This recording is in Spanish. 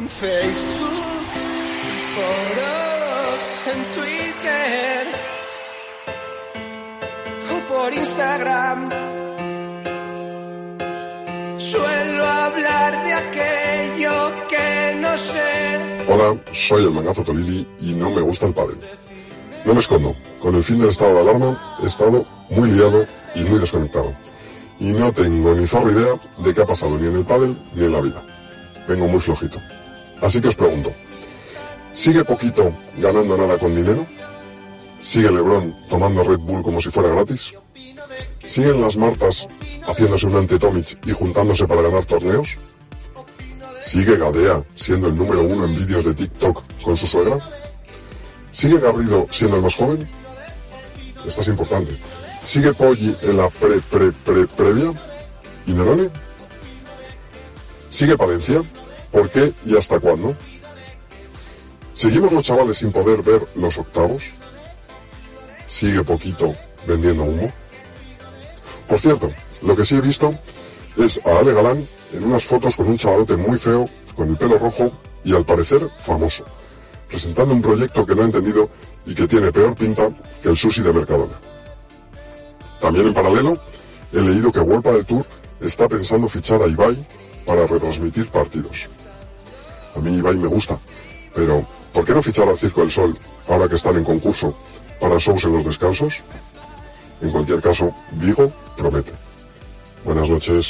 en Facebook, foros en Twitter o por Instagram. Suelo hablar de aquello que no sé. Hola, soy el mangazo Tolili y no me gusta el pádel. No me escondo, con el fin del estado de alarma he estado muy liado y muy desconectado. Y no tengo ni zorra idea de qué ha pasado ni en el pádel ni en la vida. Vengo muy flojito. Así que os pregunto, ¿sigue poquito ganando nada con dinero? ¿Sigue Lebron tomando Red Bull como si fuera gratis? ¿Siguen las Martas haciéndose un ante y juntándose para ganar torneos? ¿Sigue Gadea siendo el número uno en vídeos de TikTok con su suegra? ¿Sigue Garrido siendo el más joven? Esto es importante. ¿Sigue Poggi en la pre, pre, pre, previa? ¿Y Nerone? ¿Sigue Palencia? ¿Por qué y hasta cuándo? ¿Seguimos los chavales sin poder ver los octavos? ¿Sigue poquito vendiendo humo? Por cierto, lo que sí he visto es a Ale Galán en unas fotos con un chavalote muy feo, con el pelo rojo y al parecer famoso, presentando un proyecto que no he entendido y que tiene peor pinta que el sushi de Mercadona. También en paralelo, he leído que World del Tour está pensando fichar a Ibai para retransmitir partidos. A mí Ibai me gusta, pero ¿por qué no fichar al Circo del Sol ahora que están en concurso para shows en los descansos? En cualquier caso, Vigo promete. Buenas noches.